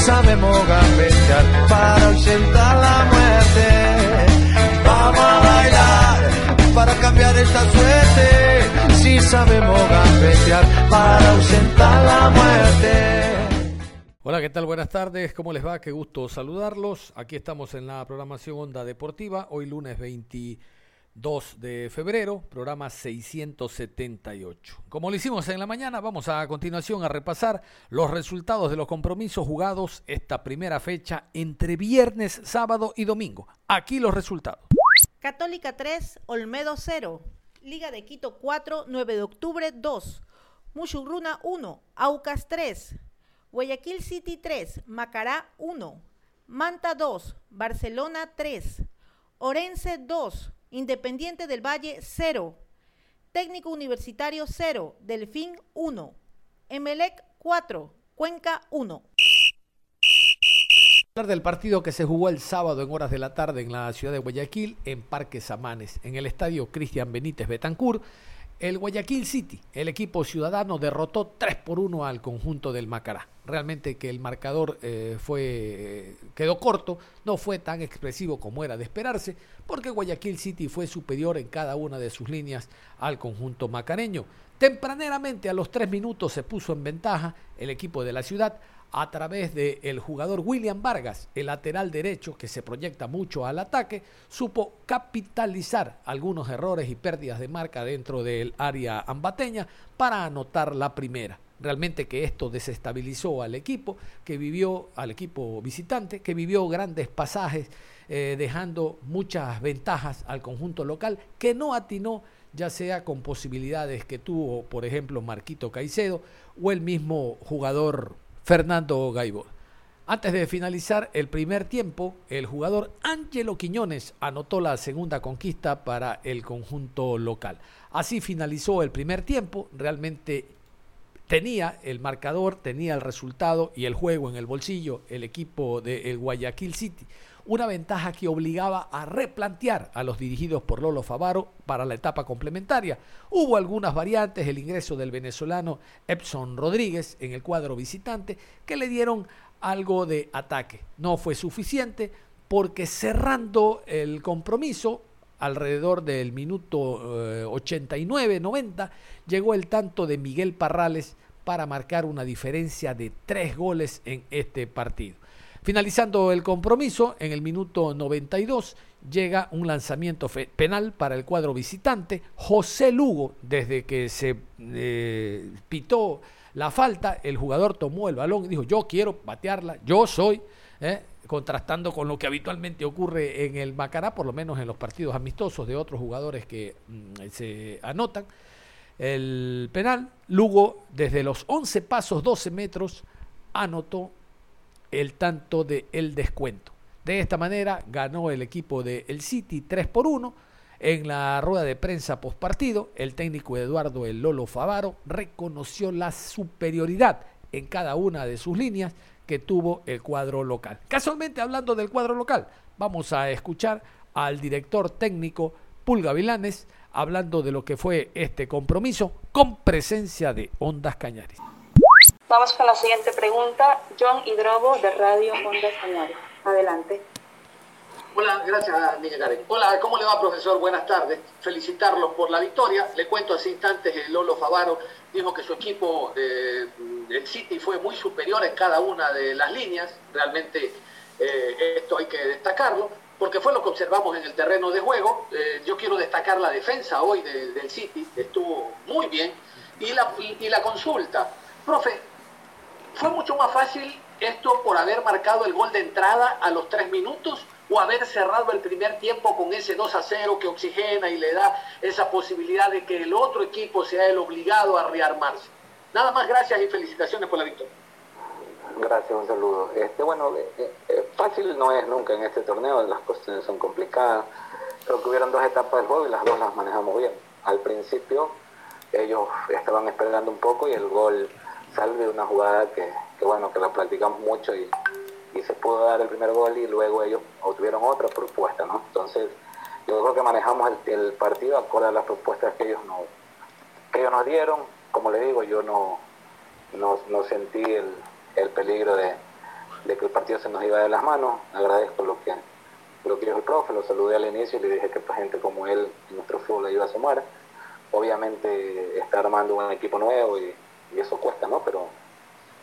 Sabemos gambetear para ausentar la muerte. Vamos a bailar para cambiar esta suerte. Si sabemos gambetear para ausentar la muerte. Hola, ¿qué tal? Buenas tardes, ¿cómo les va? Qué gusto saludarlos. Aquí estamos en la programación Onda Deportiva, hoy lunes 20. 2 de febrero, programa 678. Como lo hicimos en la mañana, vamos a, continuación a repasar los resultados de los compromisos jugados esta primera fecha entre viernes, sábado y domingo. Aquí los resultados. Católica 3, Olmedo 0, Liga de Quito 4, 9 de octubre 2, Mushurruna 1, Aucas 3, Guayaquil City 3, Macará 1, Manta 2, Barcelona 3, Orense 2, Independiente del Valle 0. Técnico Universitario 0. Delfín 1. Emelec 4. Cuenca 1. Hablar del partido que se jugó el sábado en horas de la tarde en la ciudad de Guayaquil, en Parque Samanes, en el estadio Cristian Benítez Betancur. El Guayaquil City, el equipo ciudadano, derrotó 3 por 1 al conjunto del Macará. Realmente que el marcador eh, fue, eh, quedó corto, no fue tan expresivo como era de esperarse, porque Guayaquil City fue superior en cada una de sus líneas al conjunto macareño. Tempraneramente, a los 3 minutos, se puso en ventaja el equipo de la ciudad a través del jugador William Vargas, el lateral derecho que se proyecta mucho al ataque, supo capitalizar algunos errores y pérdidas de marca dentro del área ambateña para anotar la primera. Realmente que esto desestabilizó al equipo, que vivió, al equipo visitante, que vivió grandes pasajes, eh, dejando muchas ventajas al conjunto local, que no atinó ya sea con posibilidades que tuvo, por ejemplo, Marquito Caicedo o el mismo jugador Fernando Gaibor. Antes de finalizar el primer tiempo, el jugador Ángelo Quiñones anotó la segunda conquista para el conjunto local. Así finalizó el primer tiempo, realmente tenía el marcador, tenía el resultado y el juego en el bolsillo el equipo del Guayaquil City una ventaja que obligaba a replantear a los dirigidos por Lolo Favaro para la etapa complementaria. Hubo algunas variantes, el ingreso del venezolano Epson Rodríguez en el cuadro visitante, que le dieron algo de ataque. No fue suficiente porque cerrando el compromiso, alrededor del minuto 89-90, eh, llegó el tanto de Miguel Parrales para marcar una diferencia de tres goles en este partido. Finalizando el compromiso, en el minuto 92 llega un lanzamiento penal para el cuadro visitante. José Lugo, desde que se eh, pitó la falta, el jugador tomó el balón y dijo, yo quiero batearla, yo soy, eh", contrastando con lo que habitualmente ocurre en el Macará, por lo menos en los partidos amistosos de otros jugadores que mm, se anotan. El penal, Lugo desde los 11 pasos, 12 metros, anotó el tanto de descuento. De esta manera ganó el equipo de el City 3 por 1. En la rueda de prensa post partido, el técnico Eduardo El Lolo Favaro reconoció la superioridad en cada una de sus líneas que tuvo el cuadro local. Casualmente hablando del cuadro local, vamos a escuchar al director técnico Pulga Vilanes hablando de lo que fue este compromiso con presencia de Ondas Cañares. Vamos con la siguiente pregunta. John Hidrobo de Radio Honda Español. Adelante. Hola, gracias, Niña Karen. Hola, ¿cómo le va, profesor? Buenas tardes. Felicitarlos por la victoria. Le cuento hace instantes, el Lolo Favaro dijo que su equipo eh, del City fue muy superior en cada una de las líneas. Realmente eh, esto hay que destacarlo, porque fue lo que observamos en el terreno de juego. Eh, yo quiero destacar la defensa hoy del City, estuvo muy bien. Y la, y la consulta. Profe, fue mucho más fácil esto por haber marcado el gol de entrada a los tres minutos o haber cerrado el primer tiempo con ese 2 a 0 que oxigena y le da esa posibilidad de que el otro equipo sea el obligado a rearmarse. Nada más gracias y felicitaciones por la victoria. Gracias, un saludo. Este, bueno, eh, eh, fácil no es nunca en este torneo, las cuestiones son complicadas. Creo que hubieron dos etapas del juego y las dos las manejamos bien. Al principio ellos estaban esperando un poco y el gol sale de una jugada que, bueno, que la practicamos mucho y, se pudo dar el primer gol y luego ellos obtuvieron otra propuesta, ¿no? Entonces, yo creo que manejamos el, partido acorde a las propuestas que ellos, no, que ellos nos dieron. Como le digo, yo no, no, sentí el, el peligro de, que el partido se nos iba de las manos. Agradezco lo que, lo que dijo el profe, lo saludé al inicio y le dije que pues, gente como él nuestro fútbol le iba a sumar. Obviamente está armando un equipo nuevo y y eso cuesta, ¿no? Pero,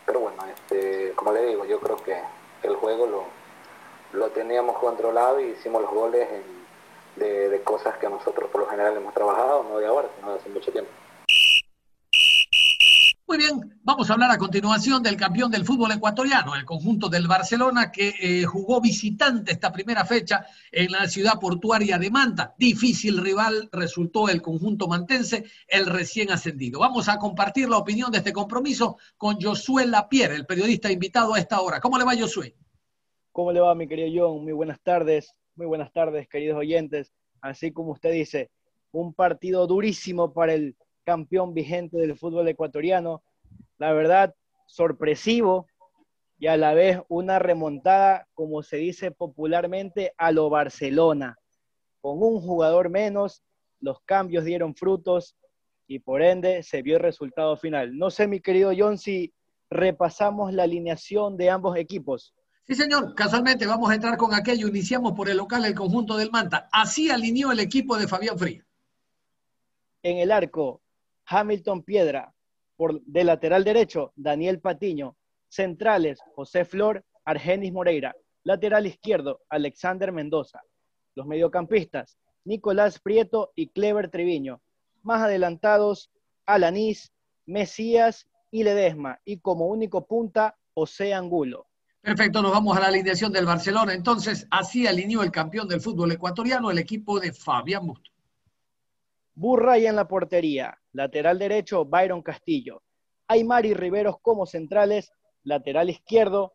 pero bueno, este, como le digo, yo creo que, el juego lo, lo teníamos controlado y hicimos los goles de, de cosas que nosotros por lo general hemos trabajado, no de ahora, sino de hace mucho tiempo. Muy bien, vamos a hablar a continuación del campeón del fútbol ecuatoriano, el conjunto del Barcelona, que eh, jugó visitante esta primera fecha en la ciudad portuaria de Manta. Difícil rival resultó el conjunto mantense, el recién ascendido. Vamos a compartir la opinión de este compromiso con Josué Lapierre, el periodista invitado a esta hora. ¿Cómo le va, Josué? ¿Cómo le va, mi querido John? Muy buenas tardes, muy buenas tardes, queridos oyentes. Así como usted dice, un partido durísimo para el campeón vigente del fútbol ecuatoriano. La verdad, sorpresivo y a la vez una remontada, como se dice popularmente, a lo Barcelona. Con un jugador menos, los cambios dieron frutos y por ende se vio el resultado final. No sé, mi querido John, si repasamos la alineación de ambos equipos. Sí, señor. Casualmente vamos a entrar con aquello. Iniciamos por el local el conjunto del Manta. Así alineó el equipo de Fabián Fría. En el arco, Hamilton Piedra. Por, de lateral derecho, Daniel Patiño. Centrales, José Flor, Argenis Moreira. Lateral izquierdo, Alexander Mendoza. Los mediocampistas, Nicolás Prieto y Clever Treviño. Más adelantados, Alanís, Mesías y Ledesma. Y como único punta, José Angulo. Perfecto, nos vamos a la alineación del Barcelona. Entonces, así alineó el campeón del fútbol ecuatoriano, el equipo de Fabián Busto. Burray en la portería, lateral derecho Byron Castillo. Aymar y Riveros como centrales, lateral izquierdo.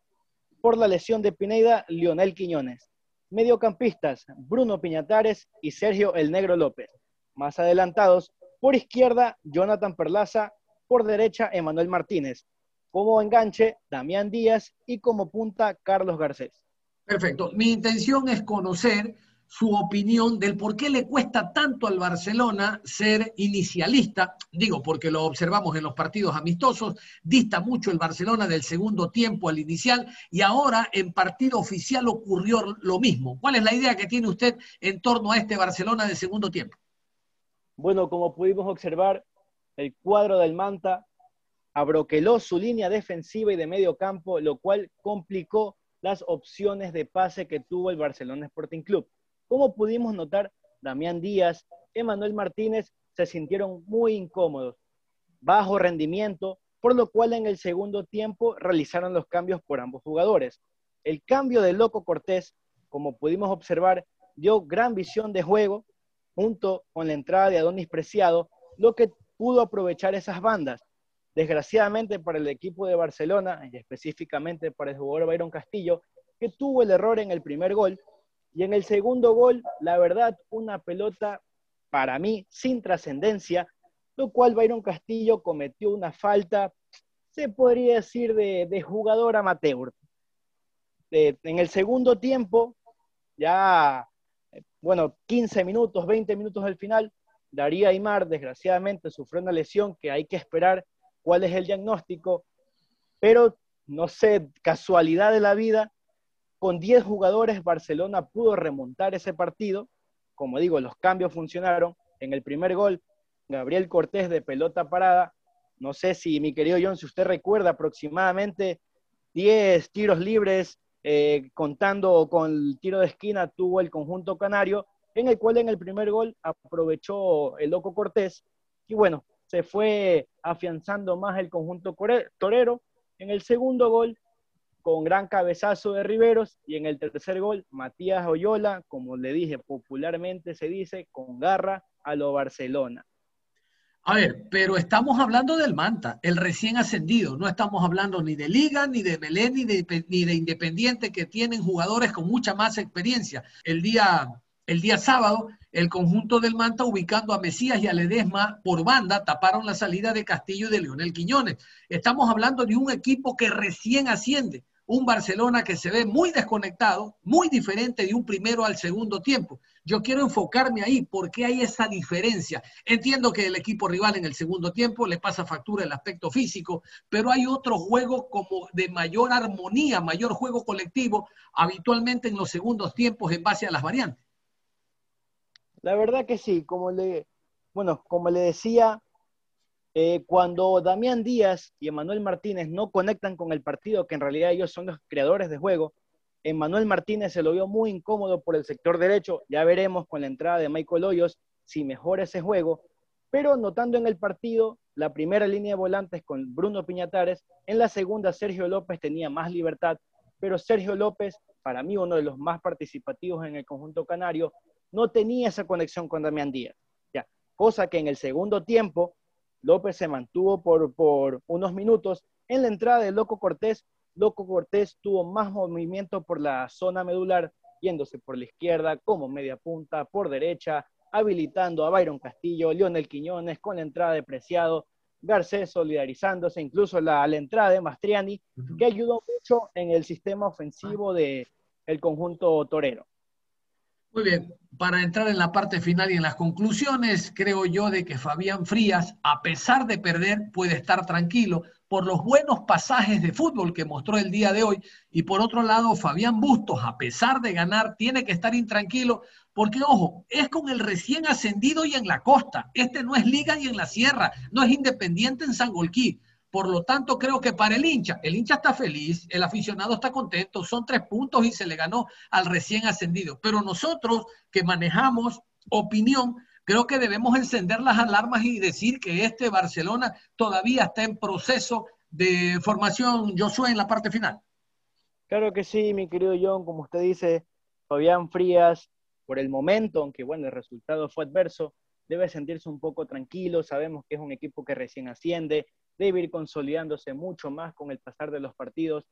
Por la lesión de Pineda, Lionel Quiñones. Mediocampistas, Bruno Piñatares y Sergio El Negro López. Más adelantados, por izquierda, Jonathan Perlaza. Por derecha, Emanuel Martínez. Como enganche, Damián Díaz y como punta, Carlos Garcés. Perfecto. Mi intención es conocer su opinión del por qué le cuesta tanto al Barcelona ser inicialista. Digo, porque lo observamos en los partidos amistosos, dista mucho el Barcelona del segundo tiempo al inicial y ahora en partido oficial ocurrió lo mismo. ¿Cuál es la idea que tiene usted en torno a este Barcelona de segundo tiempo? Bueno, como pudimos observar, el cuadro del Manta abroqueló su línea defensiva y de medio campo, lo cual complicó las opciones de pase que tuvo el Barcelona Sporting Club. Como pudimos notar, Damián Díaz, Emanuel Martínez se sintieron muy incómodos, bajo rendimiento, por lo cual en el segundo tiempo realizaron los cambios por ambos jugadores. El cambio de Loco Cortés, como pudimos observar, dio gran visión de juego junto con la entrada de Adonis Preciado, lo que pudo aprovechar esas bandas. Desgraciadamente para el equipo de Barcelona, y específicamente para el jugador Byron Castillo, que tuvo el error en el primer gol, y en el segundo gol, la verdad, una pelota para mí sin trascendencia, lo cual Byron Castillo cometió una falta, se podría decir, de, jugador amateur. en el segundo tiempo, ya, bueno, 15 minutos, 20 minutos al final, Daría Aymar, desgraciadamente, sufrió una lesión que hay que esperar cuál es el diagnóstico, pero no sé, casualidad de la vida, con 10 jugadores, Barcelona pudo remontar ese partido. Como digo, los cambios funcionaron. En el primer gol, Gabriel Cortés de pelota parada. No sé si, mi querido John, si usted recuerda, aproximadamente 10 tiros libres, eh, contando con el tiro de esquina, tuvo el conjunto canario, en el cual en el primer gol aprovechó el loco Cortés. Y bueno, se fue afianzando más el conjunto torero. En el segundo gol con gran cabezazo de Riveros y en el tercer gol, Matías Oyola, como le dije, popularmente se dice, con garra a lo Barcelona. A ver, pero estamos hablando del Manta, el recién ascendido. No estamos hablando ni de Liga, ni de Belén, ni de, Independiente, que tienen jugadores con mucha más experiencia. El día, el día sábado, el conjunto del Manta, ubicando a Mesías y a Ledesma por banda, taparon la salida de Castillo y de Leonel Quiñones. Estamos hablando de un equipo que recién asciende un Barcelona que se ve muy desconectado, muy diferente de un primero al segundo tiempo. Yo quiero enfocarme ahí, porque hay esa diferencia? Entiendo que el equipo rival en el segundo tiempo le pasa factura el aspecto físico, pero hay otro juego como de mayor armonía, mayor juego colectivo, habitualmente en los segundos tiempos en base a las variantes. La verdad que sí, como le, bueno, como le decía, eh, cuando Damián Díaz y Emanuel Martínez no conectan con el partido, que en realidad ellos son los creadores de juego, Emanuel Martínez se lo vio muy incómodo por el sector derecho. Ya veremos con la entrada de Michael Hoyos si mejora ese juego. Pero notando en el partido la primera línea de volantes con Bruno Piñatares, en la segunda Sergio López tenía más libertad, pero Sergio López, para mí uno de los más participativos en el conjunto canario, no tenía esa conexión con Damián Díaz. Ya, cosa que en el segundo tiempo López se mantuvo por, por unos minutos. En la entrada de Loco Cortés, Loco Cortés tuvo más movimiento por la zona medular, yéndose por la izquierda como media punta, por derecha, habilitando a Byron Castillo, Lionel Quiñones con la entrada de Preciado, Garcés solidarizándose, incluso la, la entrada de Mastriani, que ayudó mucho en el sistema ofensivo del el conjunto torero. Muy bien, para entrar en la parte final y en las conclusiones, creo yo de que Fabián Frías, a pesar de perder, puede estar tranquilo por los buenos pasajes de fútbol que mostró el día de hoy. Y por otro lado, Fabián Bustos, a pesar de ganar, tiene que estar intranquilo porque, ojo, es con el recién ascendido y en la costa. Este no es liga y en la sierra, no es independiente en Sangolquí. Por lo tanto, creo que para el hincha, el hincha está feliz, el aficionado está contento, son tres puntos y se le ganó al recién ascendido. Pero nosotros que manejamos opinión, creo que debemos encender las alarmas y decir que este Barcelona todavía está en proceso de formación, Josué, en la parte final. Claro que sí, mi querido John, como usted dice, Fabián Frías, por el momento, aunque bueno, el resultado fue adverso, debe sentirse un poco tranquilo, sabemos que es un equipo que recién asciende, debe ir consolidándose mucho más con el pasar de los partidos.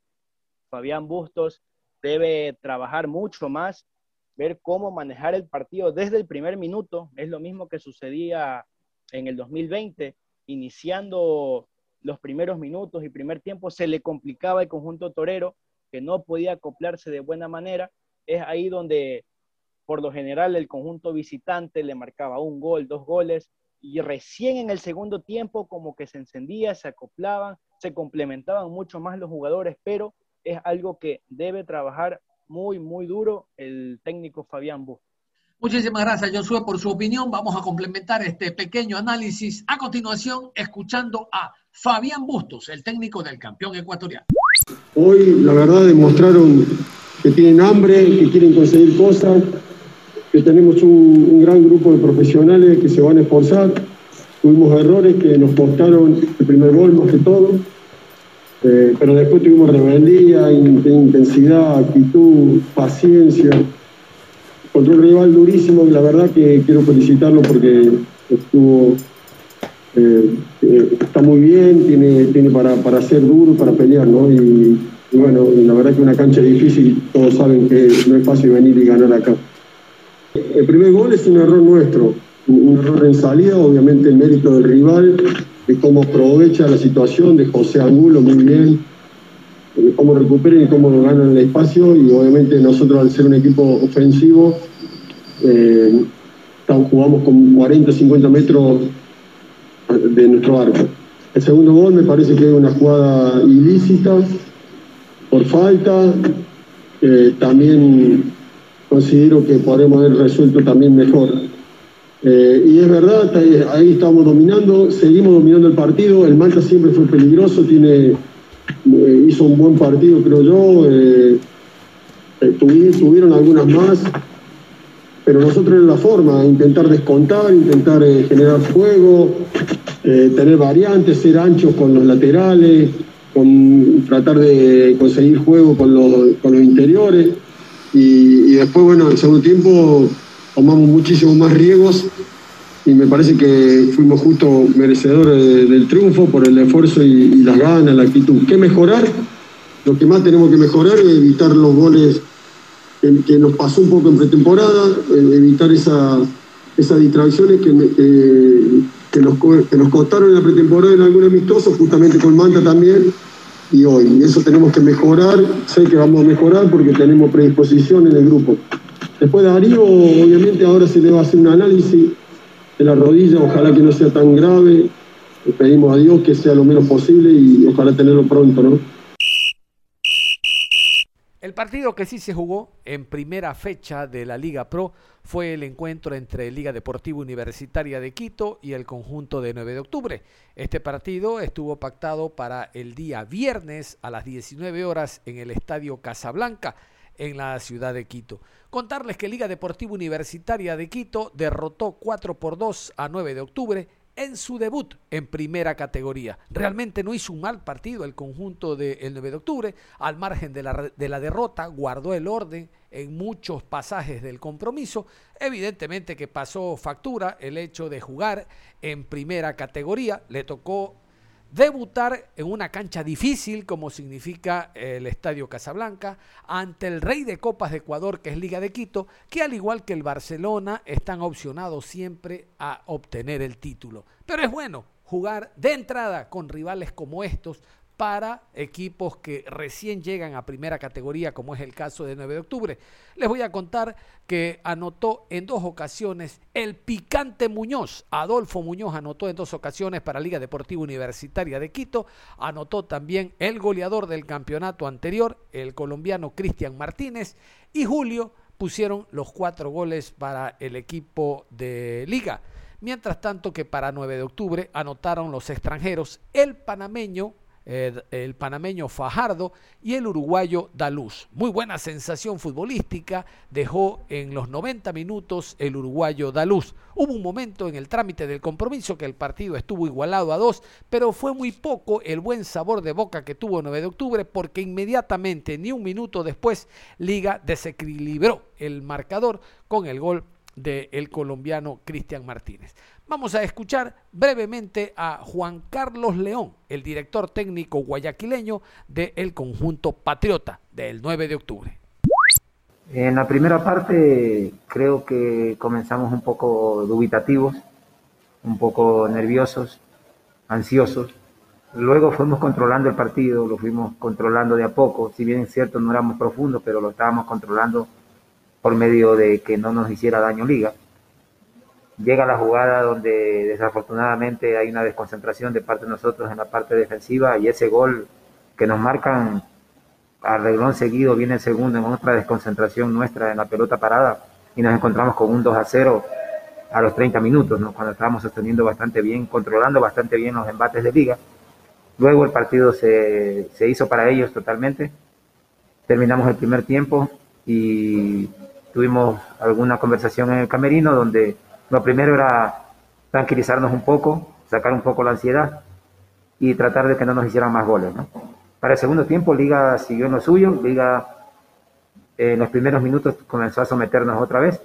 Fabián Bustos debe trabajar mucho más, ver cómo manejar el partido desde el primer minuto. Es lo mismo que sucedía en el 2020, iniciando los primeros minutos y primer tiempo, se le complicaba el conjunto torero, que no podía acoplarse de buena manera. Es ahí donde, por lo general, el conjunto visitante le marcaba un gol, dos goles, y recién en el segundo tiempo como que se encendía, se acoplaban, se complementaban mucho más los jugadores, pero es algo que debe trabajar muy, muy duro el técnico Fabián Bustos. Muchísimas gracias, Josué, por su opinión. Vamos a complementar este pequeño análisis a continuación, escuchando a Fabián Bustos, el técnico del campeón ecuatoriano. Hoy, la verdad, demostraron que tienen hambre, que quieren conseguir cosas, que tenemos un, gran grupo de profesionales que se van a esforzar. Tuvimos errores que nos costaron el primer gol más que todo, eh, pero después tuvimos rebeldía, intensidad, actitud, paciencia. Contra un rival durísimo la verdad que quiero felicitarlo porque estuvo, eh, eh, está muy bien, tiene, tiene para, para ser duro, para pelear, ¿no? Y bueno, la verdad que una cancha difícil, todos saben que no es fácil venir y ganar acá. El primer gol es un error nuestro, un error en salida, obviamente el mérito del rival, de cómo aprovecha la situación, de José Angulo muy bien, cómo recuperen y cómo ganan el espacio, y obviamente nosotros al ser un equipo ofensivo, eh, jugamos con 40, 50 metros de nuestro arco. El segundo gol me parece que es una jugada ilícita, por falta, eh, también considero que podremos haber resuelto también mejor. Eh, y es verdad, ahí estamos dominando, seguimos dominando el partido, el Malta siempre fue peligroso, tiene, eh, hizo un buen partido creo yo, eh, tuvieron algunas más, pero nosotros en la forma, intentar descontar, intentar generar fuego, tener variantes, ser anchos con los laterales, con tratar de conseguir juego con los, con los interiores. Y, después, bueno, en el segundo tiempo tomamos muchísimos más riesgos y me parece que fuimos justo merecedores del triunfo por el esfuerzo y, las ganas, la actitud. ¿Qué mejorar? Lo que más tenemos que mejorar es evitar los goles que, nos pasó un poco en pretemporada, eh, evitar esa, esas distracciones que, que, nos, que nos costaron en la pretemporada en algún amistoso, justamente con Manta también, y hoy. Eso tenemos que mejorar, sé que vamos a mejorar porque tenemos predisposición en el grupo. Después de Darío, obviamente ahora se le va a hacer un análisis de la rodilla, ojalá que no sea tan grave. Pedimos a Dios que sea lo menos posible y ojalá tenerlo pronto, ¿no? El partido que sí se jugó en primera fecha de la Liga Pro fue el encuentro entre Liga Deportiva Universitaria de Quito y el conjunto de 9 de octubre. Este partido estuvo pactado para el día viernes a las 19 horas en el Estadio Casablanca en la ciudad de Quito. Contarles que Liga Deportiva Universitaria de Quito derrotó 4 por 2 a 9 de octubre en su debut en primera categoría. Realmente no hizo un mal partido el conjunto del 9 de octubre, al margen de la, de la derrota, guardó el orden en muchos pasajes del compromiso. Evidentemente que pasó factura el hecho de jugar en primera categoría, le tocó debutar en una cancha difícil como significa el Estadio Casablanca ante el rey de copas de Ecuador que es Liga de Quito, que al igual que el Barcelona están opcionados siempre a obtener el título. Pero es bueno jugar de entrada con rivales como estos para equipos que recién llegan a primera categoría, como es el caso de 9 de octubre. Les voy a contar que anotó en dos ocasiones el picante Muñoz. Adolfo Muñoz anotó en dos ocasiones para Liga Deportiva Universitaria de Quito. Anotó también el goleador del campeonato anterior, el colombiano Cristian Martínez. Y Julio pusieron los cuatro goles para el equipo de Liga. Mientras tanto que para 9 de octubre anotaron los extranjeros el panameño el, panameño Fajardo y el uruguayo Daluz. Muy buena sensación futbolística dejó en los 90 minutos el uruguayo Daluz. Hubo un momento en el trámite del compromiso que el partido estuvo igualado a dos, pero fue muy poco el buen sabor de boca que tuvo 9 de octubre porque inmediatamente, ni un minuto después, Liga desequilibró el marcador con el gol del colombiano Cristian Martínez. Vamos a escuchar brevemente a Juan Carlos León, el director técnico guayaquileño del conjunto Patriota del 9 de octubre. En la primera parte creo que comenzamos un poco dubitativos, un poco nerviosos, ansiosos. Luego fuimos controlando el partido, lo fuimos controlando de a poco. Si bien es cierto, no éramos profundos, pero lo estábamos controlando por medio de que no nos hiciera daño liga llega la jugada donde desafortunadamente hay una desconcentración de parte de nosotros en la parte defensiva y ese gol que nos marcan a reglón seguido viene el segundo en otra desconcentración nuestra en la pelota parada y nos encontramos con un 2 a 0 a los 30 minutos, ¿no? cuando estábamos sosteniendo bastante bien, controlando bastante bien los embates de liga. Luego el partido se, se hizo para ellos totalmente. Terminamos el primer tiempo y tuvimos alguna conversación en el camerino donde lo primero era tranquilizarnos un poco, sacar un poco la ansiedad y tratar de que no nos hicieran más goles. Para el segundo tiempo, Liga siguió en lo suyo. Liga en los primeros minutos comenzó a someternos otra vez,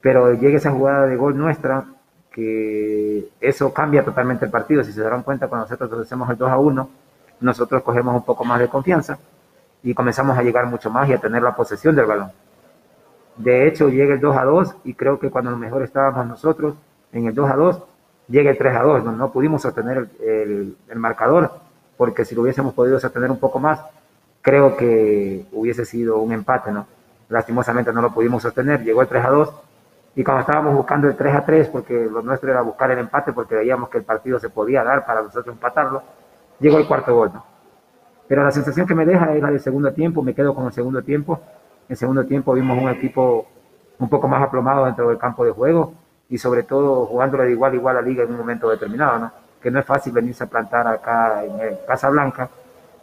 pero llega esa jugada de gol nuestra que eso cambia totalmente el partido. Si se darán cuenta, cuando nosotros hacemos el 2 a 1, nosotros cogemos un poco más de confianza y comenzamos a llegar mucho más y a tener la posesión del balón. De hecho, llega el 2 a 2 y creo que cuando lo mejor estábamos nosotros en el 2 a 2, llega el 3 a 2. No, pudimos sostener el, marcador porque si lo hubiésemos podido sostener un poco más, creo que hubiese sido un empate, ¿no? Lastimosamente no lo pudimos sostener, llegó el 3 a 2 y cuando estábamos buscando el 3 a 3, porque lo nuestro era buscar el empate porque veíamos que el partido se podía dar para nosotros empatarlo, llegó el cuarto gol, ¿no? Pero la sensación que me deja es la del segundo tiempo, me quedo con el segundo tiempo en segundo tiempo vimos un equipo un poco más aplomado dentro del campo de juego y sobre todo jugándole de igual a igual a la liga en un momento determinado, ¿no? Que no es fácil venirse a plantar acá en el Casa Blanca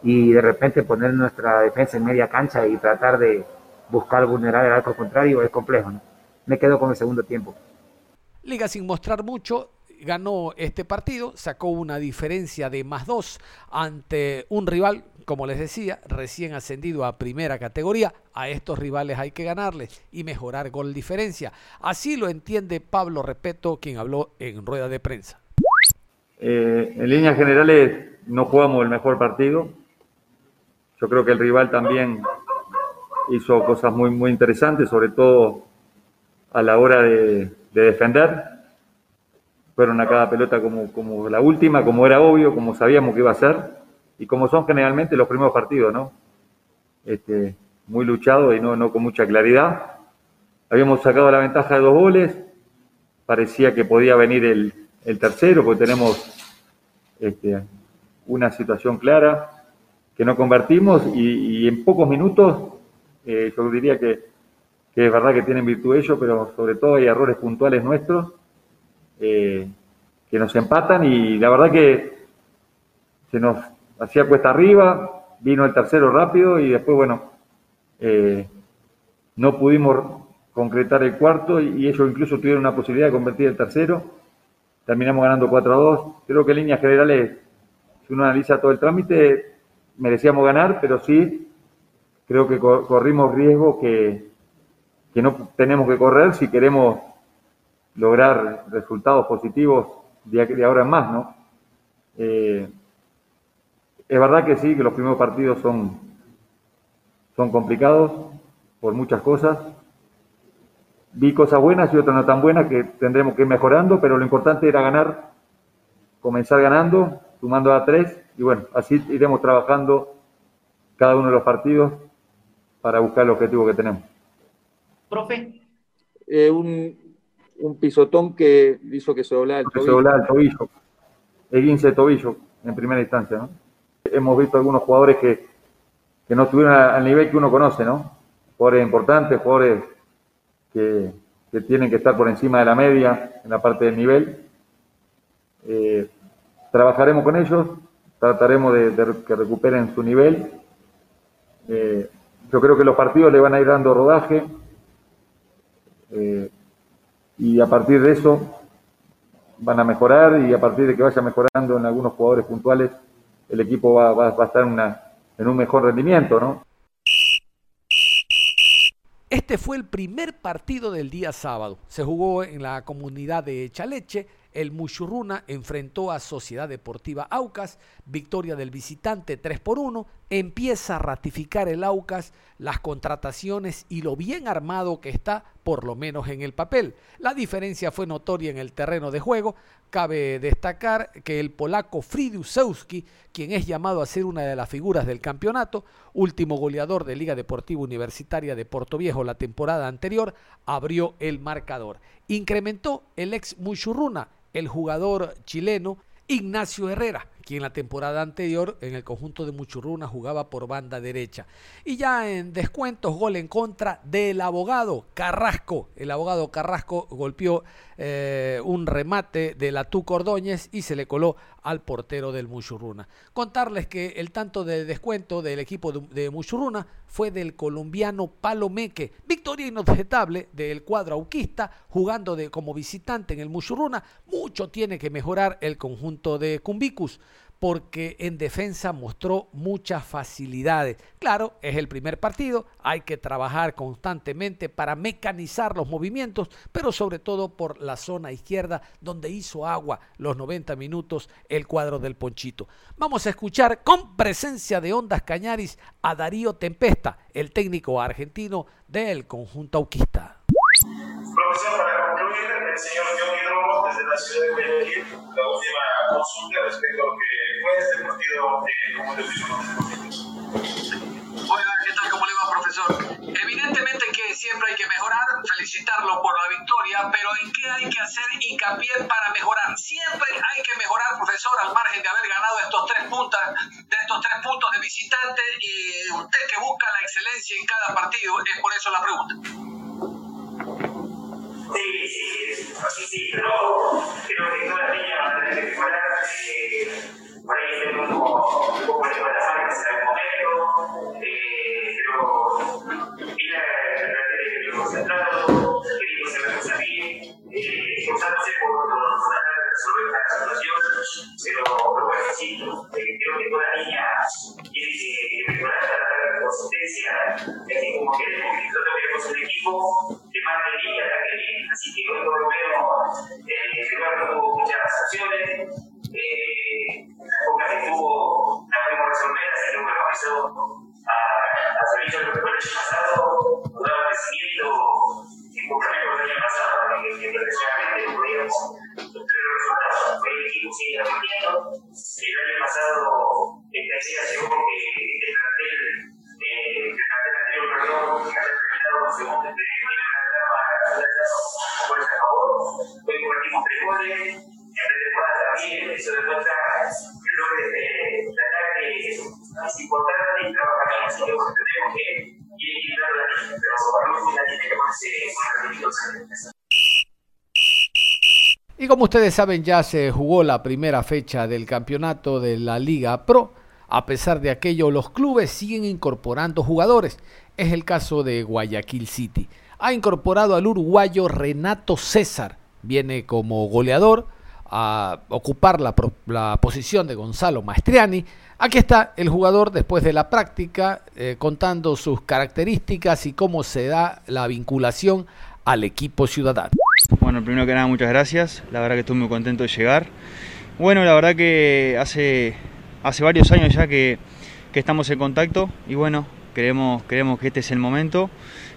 y de repente poner nuestra defensa en media cancha y tratar de buscar vulnerar el arco contrario es complejo, ¿no? Me quedo con el segundo tiempo. Liga sin mostrar mucho, ganó este partido, sacó una diferencia de más dos ante un rival, como les decía, recién ascendido a primera categoría. A estos rivales hay que ganarles y mejorar gol diferencia. Así lo entiende Pablo Repeto, quien habló en rueda de prensa. Eh, en líneas generales no jugamos el mejor partido. Yo creo que el rival también hizo cosas muy, muy interesantes, sobre todo a la hora de, defender. Fueron a cada pelota como, como la última, como era obvio, como sabíamos que iba a ser, y como son generalmente los primeros partidos, ¿no? Este, muy luchado y no, con mucha claridad. Habíamos sacado la ventaja de dos goles, parecía que podía venir el, el tercero, porque tenemos este, una situación clara que no convertimos y, en pocos minutos, eh, yo diría que, es verdad que tienen virtud ellos, pero sobre todo hay errores puntuales nuestros eh, que nos empatan y la verdad que se nos hacía cuesta arriba, vino el tercero rápido y después, bueno, eh, no pudimos concretar el cuarto y ellos incluso tuvieron una posibilidad de convertir el tercero terminamos ganando 4 a 2. Creo que en líneas generales, si uno analiza todo el trámite, merecíamos ganar, pero sí creo que corrimos riesgos que, que no tenemos que correr si queremos lograr resultados positivos de, ahora en más, ¿no? Eh, es verdad que sí, que los primeros partidos son, son complicados por muchas cosas, vi cosas buenas y otras no tan buenas que tendremos que ir mejorando, pero lo importante era ganar, comenzar ganando, sumando a tres, y bueno, así iremos trabajando cada uno de los partidos para buscar el objetivo que tenemos. Profe. Eh, un, un, pisotón que hizo que se doblara el tobillo. Se doblara el tobillo. El 15 de tobillo en primera instancia, ¿no? Hemos visto algunos jugadores que, que no estuvieron al nivel que uno conoce, ¿no? Jugadores importantes, jugadores que, tienen que estar por encima de la media en la parte del nivel. Eh, trabajaremos con ellos, trataremos de, que recuperen su nivel. Eh, yo creo que los partidos le van a ir dando rodaje eh, y a partir de eso van a mejorar y a partir de que vaya mejorando en algunos jugadores puntuales, el equipo va, a estar en un mejor rendimiento, ¿no? Este fue el primer partido del día sábado. Se jugó en la comunidad de Chaleche. El Muchurruna enfrentó a Sociedad Deportiva Aucas. Victoria del visitante 3 por 1. Empieza a ratificar el Aucas las contrataciones y lo bien armado que está, por lo menos en el papel. La diferencia fue notoria en el terreno de juego. Cabe destacar que el polaco Fridiusewski, quien es llamado a ser una de las figuras del campeonato, último goleador de Liga Deportiva Universitaria de Puerto Viejo la temporada anterior, abrió el marcador. Incrementó el ex Muchurruna, el jugador chileno Ignacio Herrera, quien la temporada anterior en el conjunto de Muchurruna jugaba por banda derecha. Y ya en descuentos, gol en contra del abogado Carrasco. El abogado Carrasco golpeó eh, un remate de la Tu Cordóñez y se le coló al portero del Muchurruna. Contarles que el tanto de descuento del equipo de, Muchurruna fue del colombiano Palomeque. Victoria inobjetable del cuadro auquista jugando de, como visitante en el Muchurruna. Mucho tiene que mejorar el conjunto de Cumbicus porque en defensa mostró muchas facilidades. Claro, es el primer partido, hay que trabajar constantemente para mecanizar los movimientos, pero sobre todo por la zona izquierda donde hizo agua los 90 minutos el cuadro del Ponchito. Vamos a escuchar con presencia de Ondas Cañaris a Darío Tempesta, el técnico argentino del conjunto auquista. Profesor, para el señor desde la ciudad de Guayaquil, la última consulta respecto a lo que fue este partido eh, como Hola, ¿qué tal? ¿Cómo le va, profesor? Evidentemente que siempre hay que mejorar, felicitarlo por la victoria, pero ¿en qué hay que hacer hincapié para mejorar? Siempre hay que mejorar, profesor, al margen de haber ganado estos tres puntos, de estos tres puntos de visitante y usted que busca la excelencia en cada partido, es por eso la pregunta. Sí, pero creo que todas las niñas van a tener que parar. Por ahí tengo un poco, de embarazo que será el momento. Eh, pero vi la realidad que venimos tratando, queriendo ser la cosa a mí, eh, esforzándose por tratar resolver esta situación. Pero, pero bueno, sí, eh, creo que toda niña tiene que mejorar esta competencia. Así como que nosotros queremos un equipo que más alegría la que Así que hoy por lo menos eh, el este Ricardo tuvo muchas acciones. Eh, las que tuvo las pudimos resolver, así que bueno, eso como ustedes saben, ya se jugó la primera fecha del campeonato de la Liga Pro. A pesar de aquello, los clubes siguen incorporando jugadores. Es el caso de Guayaquil City. Ha incorporado al uruguayo Renato César. Viene como goleador a ocupar la, la posición de Gonzalo Maestriani. Aquí está el jugador después de la práctica eh, contando sus características y cómo se da la vinculación al equipo ciudadano. Bueno, primero que nada, muchas gracias. La verdad que estoy muy contento de llegar. Bueno, la verdad que hace, hace varios años ya que, que estamos en contacto y bueno, creemos, creemos que este es el momento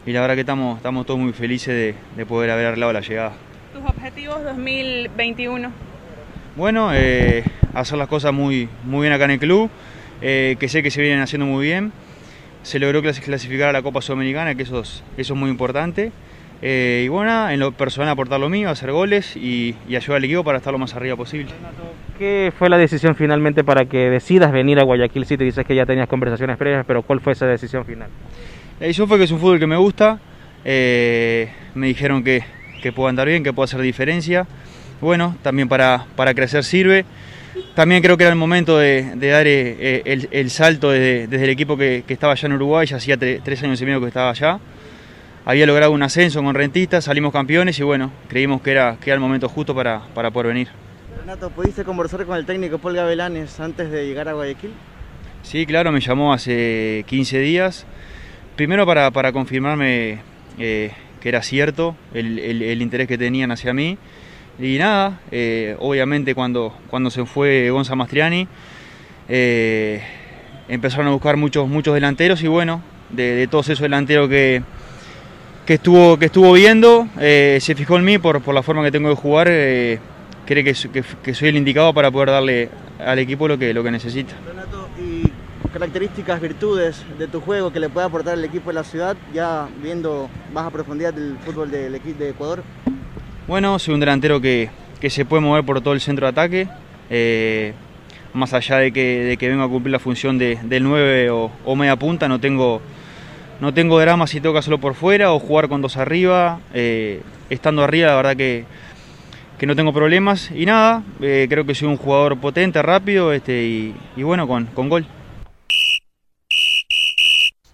y la verdad que estamos, estamos todos muy felices de, de poder haber arreglado la llegada. ¿Tus objetivos 2021? Bueno, eh, hacer las cosas muy, muy bien acá en el club, eh, que sé que se vienen haciendo muy bien. Se logró clasificar a la Copa Sudamericana, que eso es, eso es muy importante. Eh, y bueno, en lo personal aportar lo mío, hacer goles y, y, ayudar al equipo para estar lo más arriba posible. ¿Qué fue la decisión finalmente para que decidas venir a Guayaquil City? Dices que ya tenías conversaciones previas, pero ¿cuál fue esa decisión final? La decisión fue que es un fútbol que me gusta, eh, me dijeron que, que puedo andar bien, que puedo hacer diferencia. Bueno, también para, para crecer sirve. También creo que era el momento de, de dar eh, el, el, salto desde, desde, el equipo que, que, estaba allá en Uruguay, ya hacía tre, tres años y medio que estaba allá había logrado un ascenso con rentistas, salimos campeones y bueno, creímos que era, que era el momento justo para, para poder venir. Renato, ¿pudiste conversar con el técnico Paul Gabelanes antes de llegar a Guayaquil? Sí, claro, me llamó hace 15 días. Primero para, para confirmarme eh, que era cierto el, el, el, interés que tenían hacia mí. Y nada, eh, obviamente cuando, cuando se fue Gonza Mastriani, eh, empezaron a buscar muchos, muchos delanteros y bueno, de, de todos esos delanteros que, que estuvo, que estuvo viendo, eh, se fijó en mí por, por, la forma que tengo de jugar, eh, cree que, que, que, soy el indicado para poder darle al equipo lo que, lo que necesita. Renato, ¿y características, virtudes de tu juego que le puede aportar al equipo de la ciudad, ya viendo más a profundidad del fútbol del equipo de Ecuador? Bueno, soy un delantero que, que se puede mover por todo el centro de ataque, eh, más allá de que, de que venga a cumplir la función de, del 9 o, o media punta, no tengo no tengo drama si que hacerlo por fuera o jugar con dos arriba. Eh, estando arriba, la verdad que, que, no tengo problemas. Y nada, eh, creo que soy un jugador potente, rápido este, y, bueno, con, con, gol.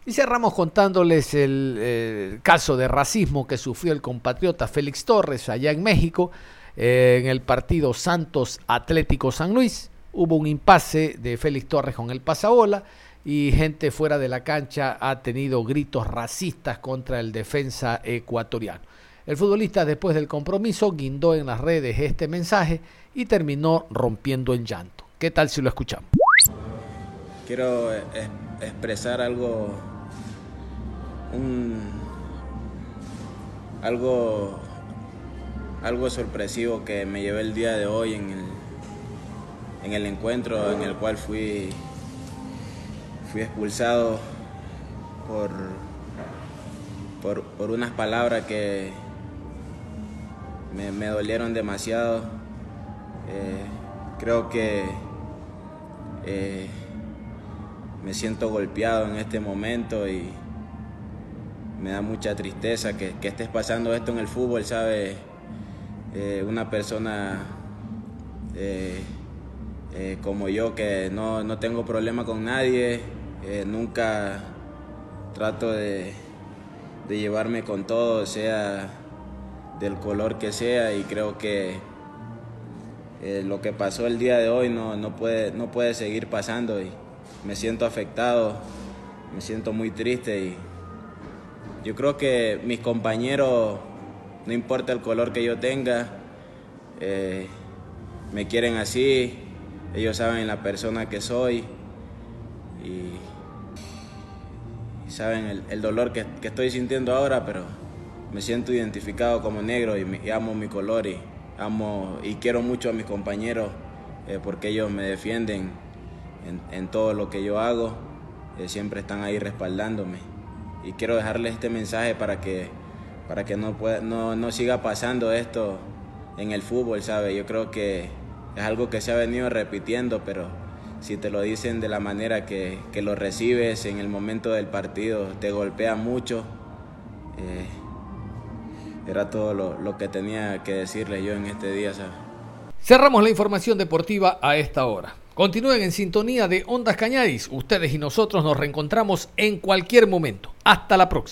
Y cerramos contándoles el, el, caso de racismo que sufrió el compatriota Félix Torres allá en México, eh, en el partido Santos Atlético San Luis. Hubo un impasse de Félix Torres con el pasabola y gente fuera de la cancha ha tenido gritos racistas contra el defensa ecuatoriano. El futbolista después del compromiso guindó en las redes este mensaje y terminó rompiendo en llanto. ¿Qué tal si lo escuchamos? Quiero es expresar algo, un, algo, algo sorpresivo que me llevé el día de hoy en el, en el encuentro en el cual fui fui expulsado por, por, por unas palabras que me, dolieron demasiado. Eh, creo que eh, me siento golpeado en este momento y me da mucha tristeza que, que estés pasando esto en el fútbol, ¿sabe? Eh, una persona como yo que no, no tengo problema con nadie, eh, nunca trato de, llevarme con todo, sea del color que sea, y creo que eh, lo que pasó el día de hoy no, no, puede, no puede seguir pasando y me siento afectado, me siento muy triste y yo creo que mis compañeros no importa el color que yo tenga, eh, me quieren así, ellos saben la persona que soy saben el, dolor que, estoy sintiendo ahora, pero me siento identificado como negro y, amo mi color y amo y quiero mucho a mis compañeros eh, porque ellos me defienden en, todo lo que yo hago, eh, siempre están ahí respaldándome y quiero dejarles este mensaje para que para que no, no, no siga pasando esto en el fútbol, ¿sabe? Yo creo que es algo que se ha venido repitiendo, pero si te lo dicen de la manera que, que lo recibes en el momento del partido, te golpea mucho. Eh, era todo lo, lo, que tenía que decirle yo en este día. Cerramos la información deportiva a esta hora. Continúen en sintonía de Ondas Cañadis. Ustedes y nosotros nos reencontramos en cualquier momento. Hasta la próxima.